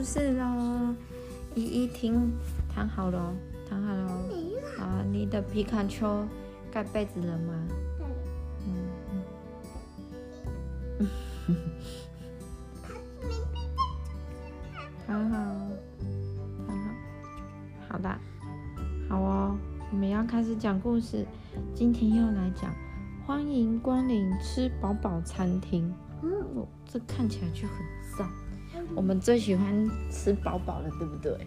故事喽。依依听，躺好了，躺好了。啊，你的皮卡丘盖被子了吗？嗯嗯。好好，好好，好的，好哦。我们要开始讲故事，今天要来讲欢迎光临吃饱饱餐厅。哦，这看起来就很赞。我们最喜欢吃饱饱了，对不对？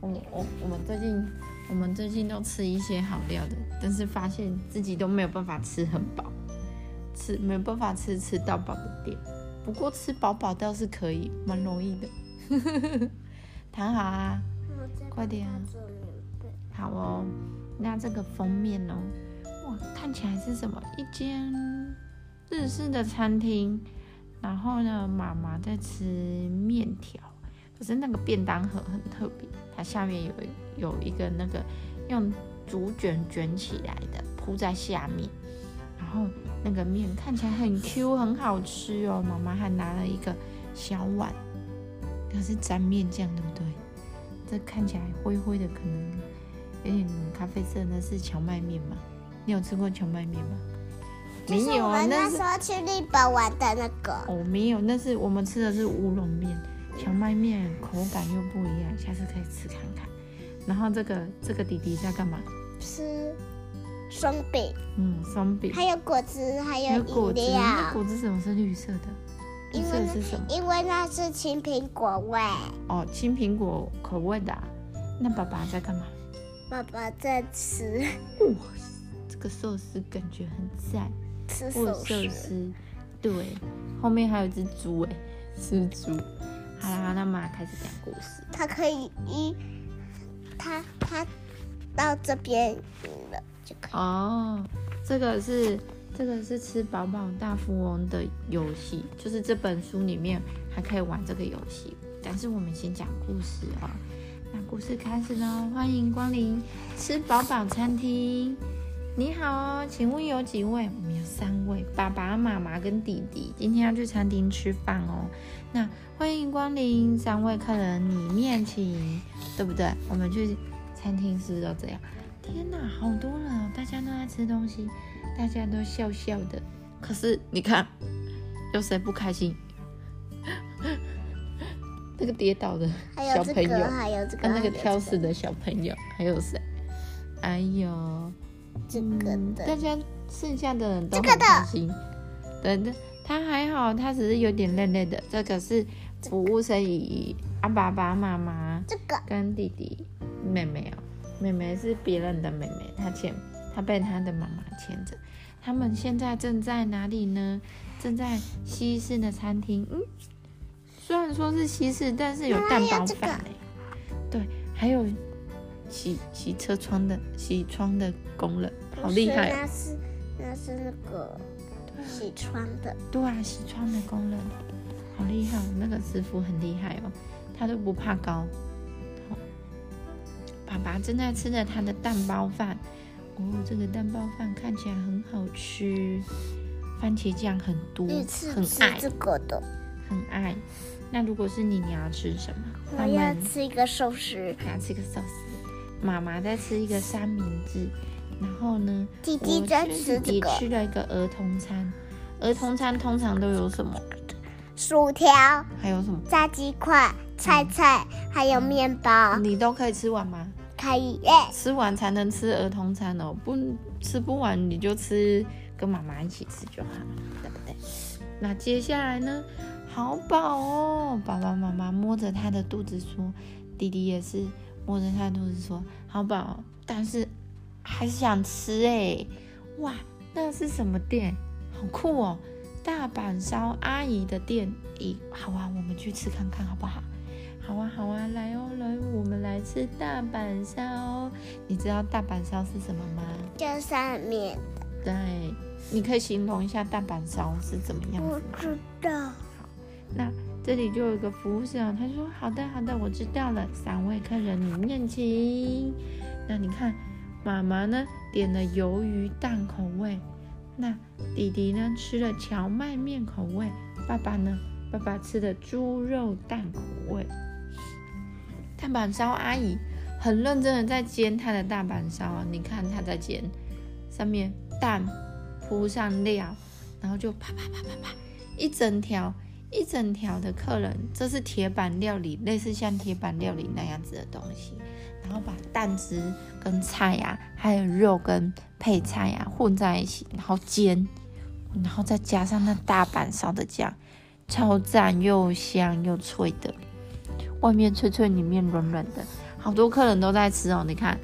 我我我们最近我们最近都吃一些好料的，但是发现自己都没有办法吃很饱，吃没有办法吃吃到饱的店。不过吃饱饱倒是可以，蛮容易的。躺好啊，快点啊。好哦，那这个封面哦，哇，看起来是什么？一间日式的餐厅。然后呢，妈妈在吃面条，可是那个便当盒很特别，它下面有有一个那个用竹卷卷起来的铺在下面，然后那个面看起来很 Q，很好吃哦。妈妈还拿了一个小碗，它是沾面酱，对不对？这看起来灰灰的，可能有点咖啡色，那是荞麦面吗？你有吃过荞麦面吗？没有啊，那时候去日本玩的那个。哦，没有，那是我们吃的是乌龙面，荞麦面口感又不一样，下次可以吃看看。然后这个这个弟弟在干嘛？吃松饼。嗯，松饼。还有果汁，还有果汁。果汁怎么是绿色的？绿色是什么？因为那是青苹果味。哦，青苹果口味的。那爸爸在干嘛？爸爸在吃。哇，这个寿司感觉很赞。吃寿司，对，后面还有只猪哎，是猪。好啦，那妈开始讲故事。它可以一，它它到这边了就可以。哦，这个是这个是吃饱饱大富翁的游戏，就是这本书里面还可以玩这个游戏。但是我们先讲故事哦。那故事开始喽，欢迎光临吃饱饱餐厅。你好，请问有几位？我们有三位，爸爸妈妈跟弟弟，今天要去餐厅吃饭哦。那欢迎光临，三位客人里面请，对不对？我们去餐厅是不是都这样？天哪，好多人哦，大家都在吃东西，大家都笑笑的。可是你看，有谁不开心？那个跌倒的小朋友，还有这个，那个挑食的小朋友，还有谁？哎呦！这个的，大家剩下的人都很开心。对的，他还好，他只是有点累累的。这个是服务生姨姨、啊爸爸妈妈，这个跟弟弟、妹妹哦，妹妹是别人的妹妹，她牵，她被她的妈妈牵着。他们现在正在哪里呢？正在西式的餐厅。嗯，虽然说是西式，但是有蛋包饭对，还有。洗洗车窗的洗窗的工人好厉害那是那是那个洗窗的。对啊，洗窗的工人好厉害，哦那个师傅很厉害哦，他都不怕高。爸爸正在吃着他的蛋包饭，哦，这个蛋包饭看起来很好吃，番茄酱很多，很爱这个的，很爱。那如果是你，你要吃什么？我要吃一个寿司，要吃一个寿司。妈妈在吃一个三明治，然后呢，弟弟在吃弟弟吃了一个儿童餐。儿童餐通常都有什么？薯条，还有什么？炸鸡块、菜菜，还有面包。你都可以吃完吗？可以耶。吃完才能吃儿童餐哦，不吃不完你就吃，跟妈妈一起吃就好了，对不对？那接下来呢？好饱哦！爸爸妈妈摸着他的肚子说：“弟弟也是。”摸着他肚子说：“好饱，但是还是想吃哎！哇，那是什么店？好酷哦！大阪烧阿姨的店。咦，好啊，我们去吃看看好不好？好啊，好啊，来哦，来，我们来吃大阪烧。你知道大阪烧是什么吗？就上面的。对，你可以形容一下大阪烧是怎么样子吗？不知道。好，那。这里就有一个服务生，他说：“好的，好的，我知道了。三位客人里面请。那你看，妈妈呢点了鱿鱼蛋口味，那弟弟呢吃了荞麦面口味，爸爸呢，爸爸吃的猪肉蛋口味。大板烧阿姨很认真的在煎她的大板烧，你看她在煎，上面蛋铺上料，然后就啪啪啪啪啪，一整条一整条的客人，这是铁板料理，类似像铁板料理那样子的东西，然后把蛋汁跟菜呀、还有肉跟配菜呀、混在一起，然后煎，然后再加上那大板烧的酱，超赞又香又脆的。外面脆脆，里面软软的，好多客人都在吃哦。你看，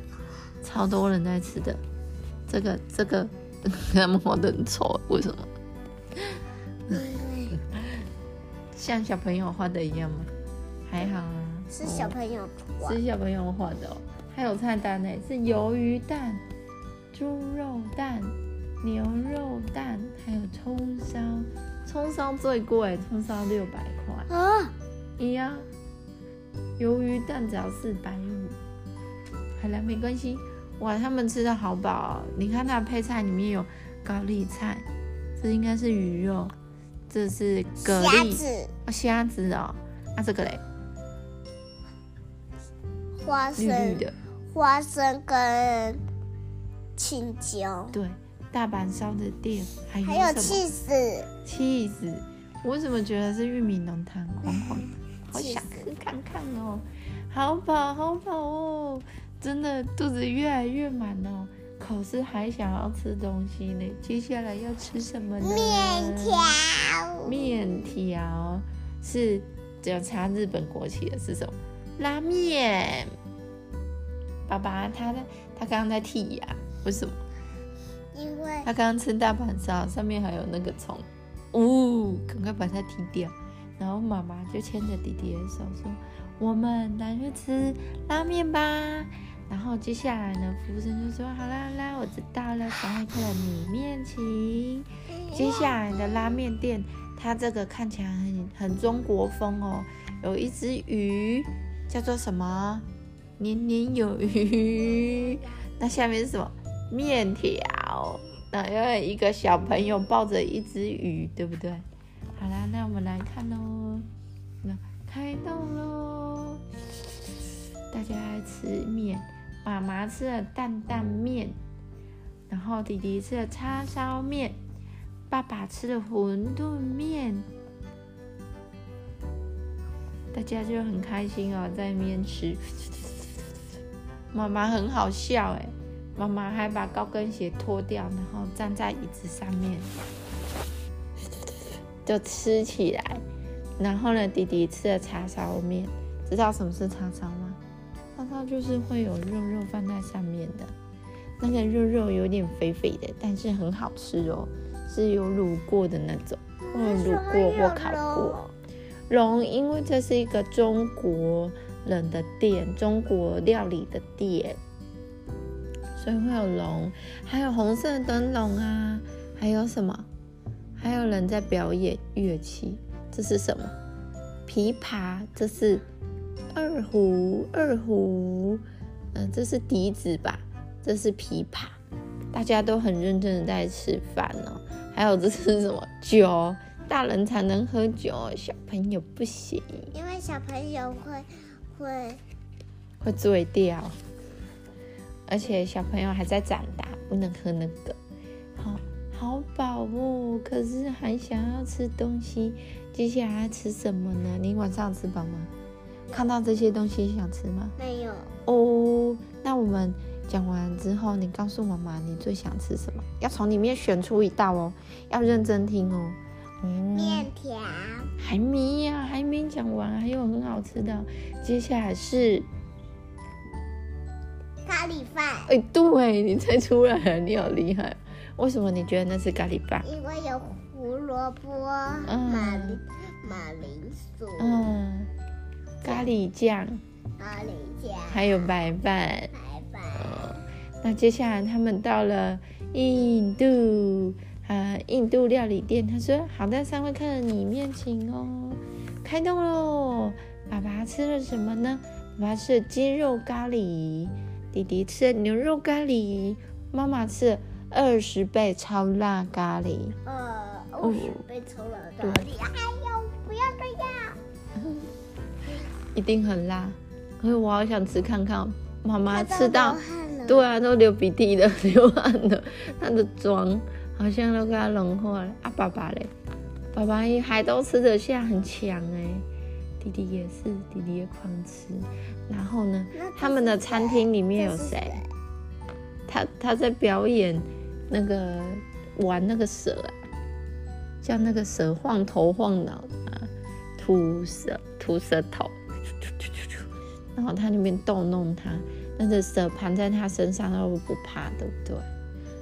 超多人在吃的。这个这个，他们画的很丑，为什么？像小朋友画的一样吗？还好啊，是小朋友画，是小朋友画的哦。还有菜单呢，是鱿鱼蛋、猪肉蛋、牛肉蛋，还有葱烧。葱烧最贵，葱烧六百块啊，一样。鱿鱼蛋只要四百五，好了，没关系。哇，他们吃的好饱。你看它的配菜里面有高丽菜，这应该是鱼肉，这是蛤蜊，虾子哦。啊，这个嘞，花生，的，花生跟青椒。对，大阪烧的店还有还有气死，气死！我怎么觉得是玉米浓汤，黄黄的？好想吃看看哦，好饱好饱哦，真的肚子越来越满哦，可是还想要吃东西呢。接下来要吃什么呢？面条。面条是只要插日本国旗的是什么？拉面。爸爸他在他刚刚在剔牙，为什么？因为他刚刚吃大阪烧，上面还有那个虫，呜，赶快把它剔掉。然后妈妈就牵着弟弟的手说：“我们来去吃拉面吧。”然后接下来呢，服务生就说：“好啦，啦，我知道了，三位客人你面请。”接下来的拉面店，它这个看起来很很中国风哦，有一只鱼，叫做什么？年年有余。那下面是什么？面条。那有一个小朋友抱着一只鱼，对不对？好啦，那我们来看喽。那开动喽！大家来吃面，妈妈吃了担担面，然后弟弟吃了叉烧面，爸爸吃了馄饨面，大家就很开心哦，在面吃。妈妈很好笑哎，妈妈还把高跟鞋脱掉，然后站在椅子上面。就吃起来，然后呢，弟弟吃了叉烧面，知道什么是叉烧吗？叉烧就是会有肉肉放在上面的，那个肉肉有点肥肥的，但是很好吃哦，是有卤过的那种，或卤过或烤过。龙，因为这是一个中国人的店，中国料理的店，所以会有龙，还有红色灯笼啊，还有什么？还有人在表演乐器，这是什么？琵琶，这是二胡，二胡，嗯，这是笛子吧？这是琵琶，大家都很认真的在吃饭哦。还有这是什么酒？大人才能喝酒，小朋友不行，因为小朋友会会会醉掉，而且小朋友还在长大，不能喝那个。好。好饱哦，可是还想要吃东西。接下来吃什么呢？你晚上吃饱吗？看到这些东西想吃吗？没有哦。那我们讲完之后，你告诉妈妈你最想吃什么？要从里面选出一道哦，要认真听哦。嗯面条还没呀，还没讲完，还有很好吃的。接下来是咖喱饭。哎，对，你猜出来了，你好厉害。为什么你觉得那是咖喱饭？因为有胡萝卜、马马铃薯、嗯，咖喱酱、咖喱酱，还有白饭。白饭。那接下来他们到了印度，呃，印度料理店。他说：“好的，三位客人，你面请哦，开动喽！”爸爸吃了什么呢？爸爸吃了鸡肉咖喱，弟弟吃了牛肉咖喱，妈妈吃了。二十倍超辣咖喱，呃，二十倍超辣咖喱，一定很辣，可是我好想吃看看。妈妈吃到，对啊，都流鼻涕了，流汗了，他的妆好像都给他融化了。啊，爸爸嘞，爸爸也还都吃得下，很强哎。弟弟也是，弟弟也狂吃。然后呢，他们的餐厅里面有谁？他他在表演那个玩那个蛇啊，叫那个蛇晃头晃脑的、啊，吐舌吐舌头，然后他那边逗弄他，那个蛇盘在他身上，他都不怕，对不对？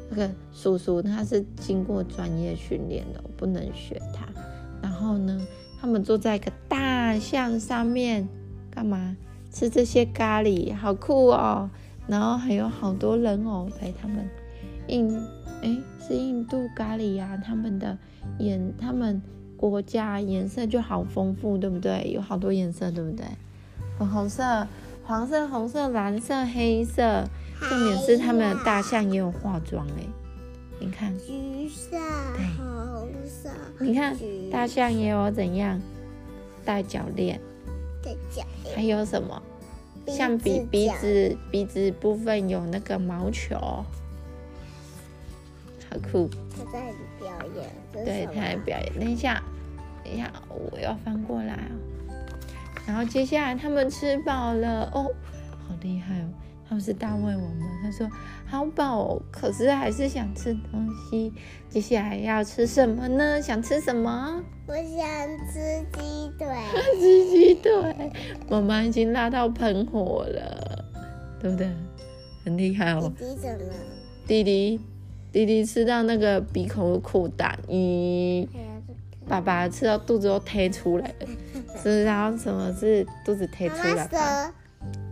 那个叔叔他是经过专业训练的，我不能学他。然后呢，他们坐在一个大象上面，干嘛？吃这些咖喱，好酷哦！然后还有好多人偶陪他们。印，诶，是印度咖喱呀、他们的颜，他们国家颜色就好丰富，对不对？有好多颜色，对不对？粉红色、黄色、红色、蓝色、黑色。重点是他们的大象也有化妆诶，你看，橘色、对红色，你看大象也有怎样戴脚链，戴脚，还有什么？鼻像鼻子鼻子鼻子部分有那个毛球，好酷。他在表演，对，他在表演。等一下，等一下，我要翻过来哦。然后接下来他们吃饱了哦，好厉害哦！他们是大胃王吗？他说好饱哦，可是还是想吃东西。接下来要吃什么呢？想吃什么？我想吃鸡腿，吃鸡腿。妈妈已经辣到喷火了，对不对？很厉害哦。弟弟怎么？弟弟，弟弟吃到那个鼻孔有扩大，咦，爸爸吃到肚子都推出来了，知道什么是肚子推出来吧？蛇，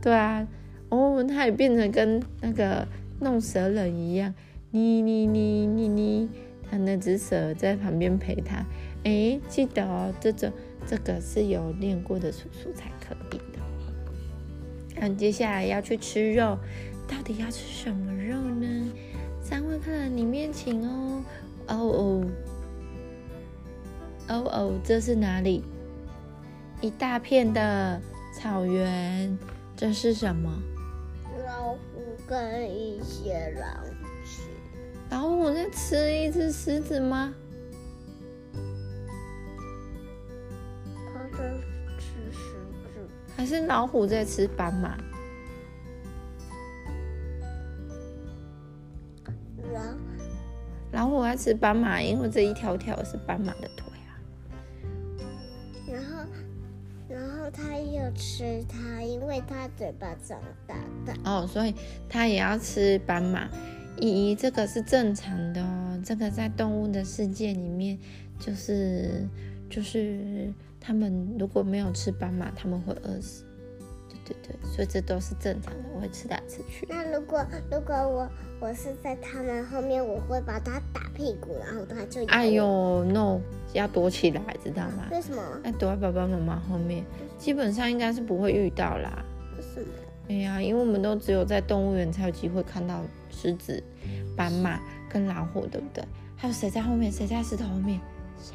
对啊，哦，他也变成跟那个弄蛇人一样，你你你你你，他那只蛇在旁边陪他。哎，记得哦，这种这个是有练过的叔叔才可以的。那接下来要去吃肉，到底要吃什么肉呢？三位客人里面请哦。哦哦，哦哦，这是哪里？一大片的草原，这是什么？老虎跟一些狼吃，老虎在吃一只狮子吗？它在吃狮子，还是老虎在吃斑马？然老虎在吃斑马，因为这一条条是斑马的腿吃它，因为它嘴巴长大的。哦，所以它也要吃斑马。咦，这个是正常的哦。这个在动物的世界里面，就是就是他们如果没有吃斑马，他们会饿死。对对对，所以这都是正常的，我会吃来吃去。那如果如果我我是在他们后面，我会把它打屁股，然后它就哎，呦，no，要躲起来，知道吗？为什么？要躲在爸爸妈妈后面，基本上应该是不会遇到啦。为什么？哎呀，因为我们都只有在动物园才有机会看到狮子、斑马跟老虎，对不对？还有谁在后面？谁在石头后面？谁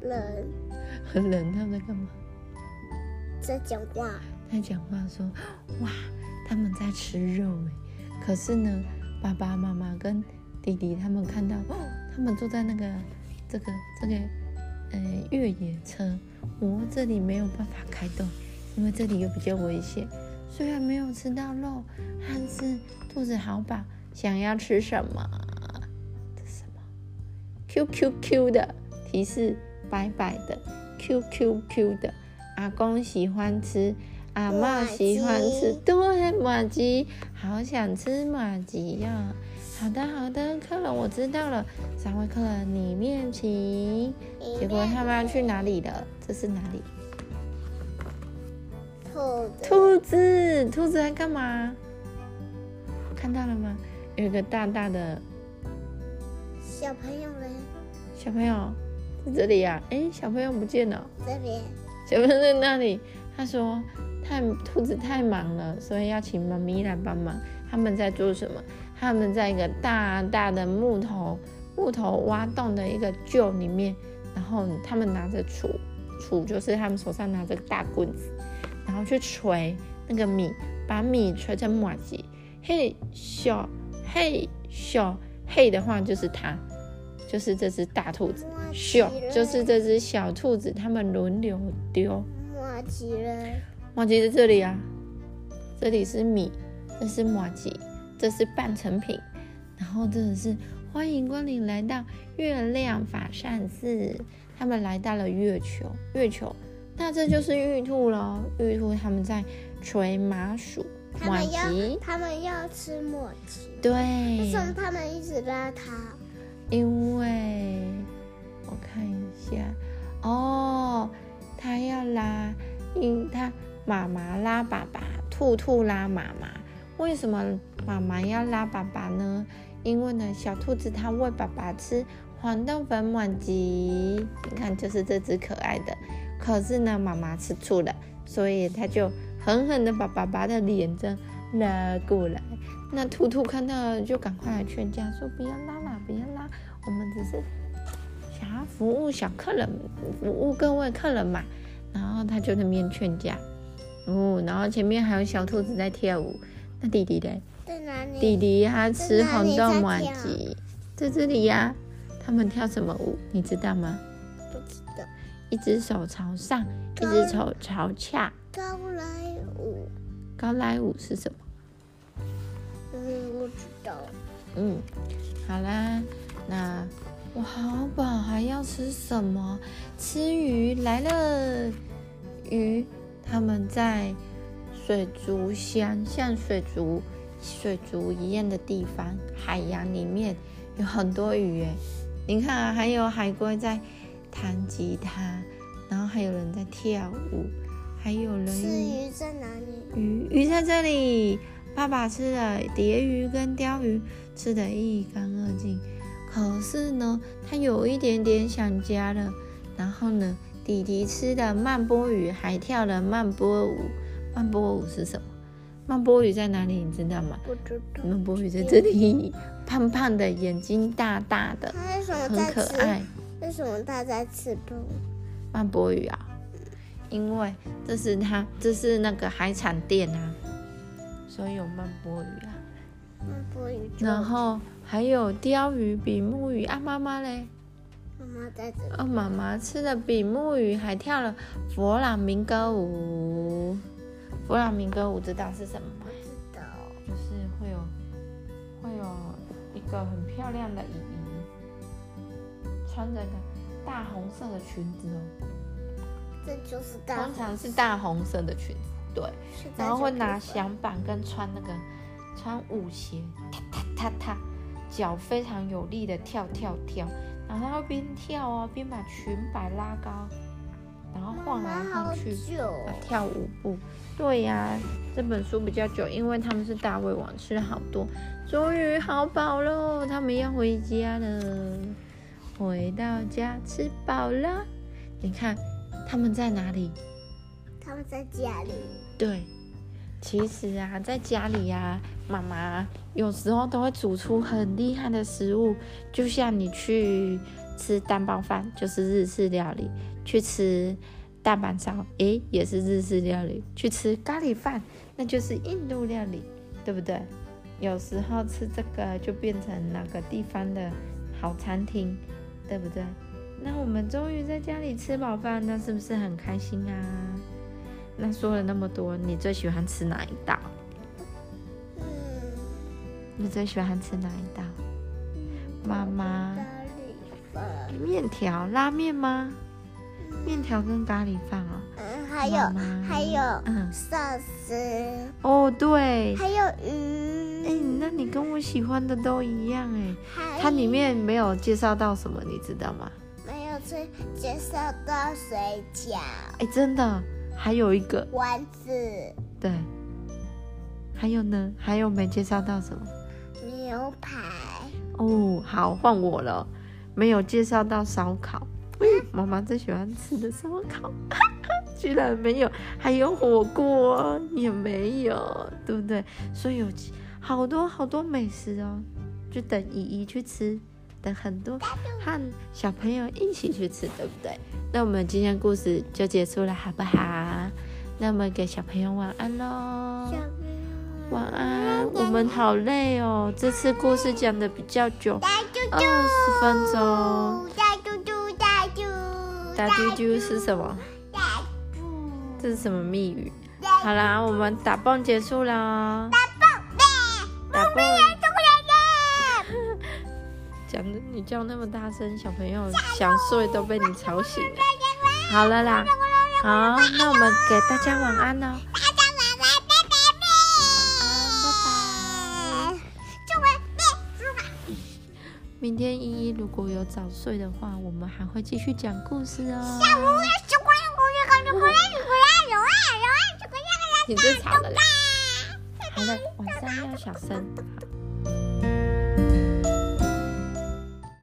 人 很冷，他们在干嘛？在讲话，在讲话说：“哇，他们在吃肉哎！”可是呢，爸爸妈妈跟弟弟他们看到，哦，他们坐在那个这个这个呃越野车，哦，这里没有办法开动，因为这里又比较危险。虽然没有吃到肉，但是肚子好饱，想要吃什么？这什么？Q Q Q 的提示，白白的 Q Q Q 的。阿公喜欢吃，阿妈喜欢吃，对，马吉，好想吃马吉呀、好的，好的，客人我知道了，三位客人里面请。结果他们要去哪里了？这是哪里？兔子，兔子，兔子在干嘛？看到了吗？有一个大大的小朋友嘞，小朋友在这里呀、诶，小朋友不见了，这边小朋友在那里。他说太兔子太忙了，所以要请妈咪来帮忙。他们在做什么？他们在一个大大的木头木头挖洞的一个臼里面，然后他们拿着杵，杵就是他们手上拿着大棍子，然后去锤那那个米，把米锤成马吉，嘿小嘿小嘿的话就是它，就是这只大兔子，小就是这只小兔子，他们轮流丢。马吉了，马吉在这里啊，这里是米，这是马吉，这是半成品，然后这个是欢迎光临来到月亮法善寺，他们来到了月球，月球。那这就是玉兔了，玉兔他们在捶麻薯，马他们要吉，他们要吃马吉，为什，么他们一直拉他？因为兔兔拉妈妈，为什么妈妈要拉爸爸呢？因为呢，小兔子它喂爸爸吃黄豆粉满吉，你看就是这只可爱的。可是呢，妈妈吃醋了，所以它就狠狠的把爸爸的脸这拉过来。那兔兔看到了，就赶快来劝架，说不要拉啦，不要拉，我们只是想要服务小客人，服务各位客人嘛。然后他就在那边劝架，哦，然后前面还有小兔子在跳舞。那弟弟嘞？在哪里？弟弟他吃红豆马在哪里在吉，在这里呀、他们跳什么舞？你知道吗？不知道。一只手朝上，一只手朝下。高来舞，高来舞是什么？嗯，我知道。嗯，好啦，那我好饱，还要吃什么？吃鱼来了。鱼，他们在水族箱，像水族、水族一样的地方，海洋里面有很多鱼诶。你看啊，还有海龟在弹吉他，然后还有人在跳舞，还有人吃鱼在哪里？鱼鱼在这里，爸爸吃了蝶鱼跟鲷鱼，吃得一干二净。可是呢，他有一点点想家了。然后呢，弟弟吃的慢波鱼还跳了慢波舞。慢波舞是什么？慢波鱼在哪里？你知道吗？不知道。慢波鱼在这里，胖胖的，眼睛大大的，很？可爱。为什么它在吃不？慢波鱼啊，因为这是它，这是那个海产店啊，所以有慢波鱼啊。慢波鱼。然后还有鲷鱼、比目鱼啊，妈妈嘞？妈妈在这里。哦，妈妈吃的比目鱼，还跳了佛朗明哥舞。佛朗明哥舞知道是什么吗？知道。就是会有会有一个很漂亮的姨姨，穿着个大红色的裙子哦，这就是大通常是大红色的裙子，对。然后会拿响板跟穿那个穿舞鞋，踏踏踏踏，脚非常有力的跳跳跳，然后边跳哦边把裙摆拉高，然后晃来晃去，跳舞步。对呀、这本书比较久，因为他们是大胃王，吃了好多，终于好饱喽，他们要回家了。回到家吃饱了，你看他们在哪里？他们在家里。对，其实啊，在家里呀、妈妈有时候都会煮出很厉害的食物，就像你去吃蛋包饭，就是日式料理；去吃大阪烧，诶，也是日式料理；去吃咖喱饭，那就是印度料理，对不对？有时候吃这个就变成哪个地方的好餐厅，对不对？那我们终于在家里吃饱饭，那是不是很开心啊？那说了那么多，你最喜欢吃哪一道？嗯。你最喜欢吃哪一道？妈妈咖喱饭。面条、拉面吗？面条跟咖喱饭哦。嗯，还有还有嗯，寿司，哦对，还有鱼哎、鱼，那你跟我喜欢的都一样哎。它里面没有介绍到什么，你知道吗？没有介介绍到水饺、哎，真的，还有一个，丸子、对，还有呢，还有没介绍到什么？牛排。哦，好，换我了，没有介绍到烧烤。嗯，妈妈最喜欢吃的烧烤，居然没有，还有火锅也没有，对不对？所以有好多好多美食哦，就等姨姨去吃，等很多和小朋友一起去吃，对不对？那我们今天故事就结束了，好不好？那我们给小朋友晚安喽。晚安，我们好累哦。这次故事讲的比较久，二十分钟。大猪猪大猪大嘟嘟是什么？大猪这是什么密语？好啦，我们打棒结束啦。大宝贝，打棒出来了！讲的你叫那么大声，小朋友想睡都被你吵醒了。好了啦，好，那我们给大家晚安哦。大家晚安，拜拜拜拜。祝我妹祝我明天依依如果有早睡的话，我们还会继续讲故事哦。你最吵了啦。好了，晚上要小声。好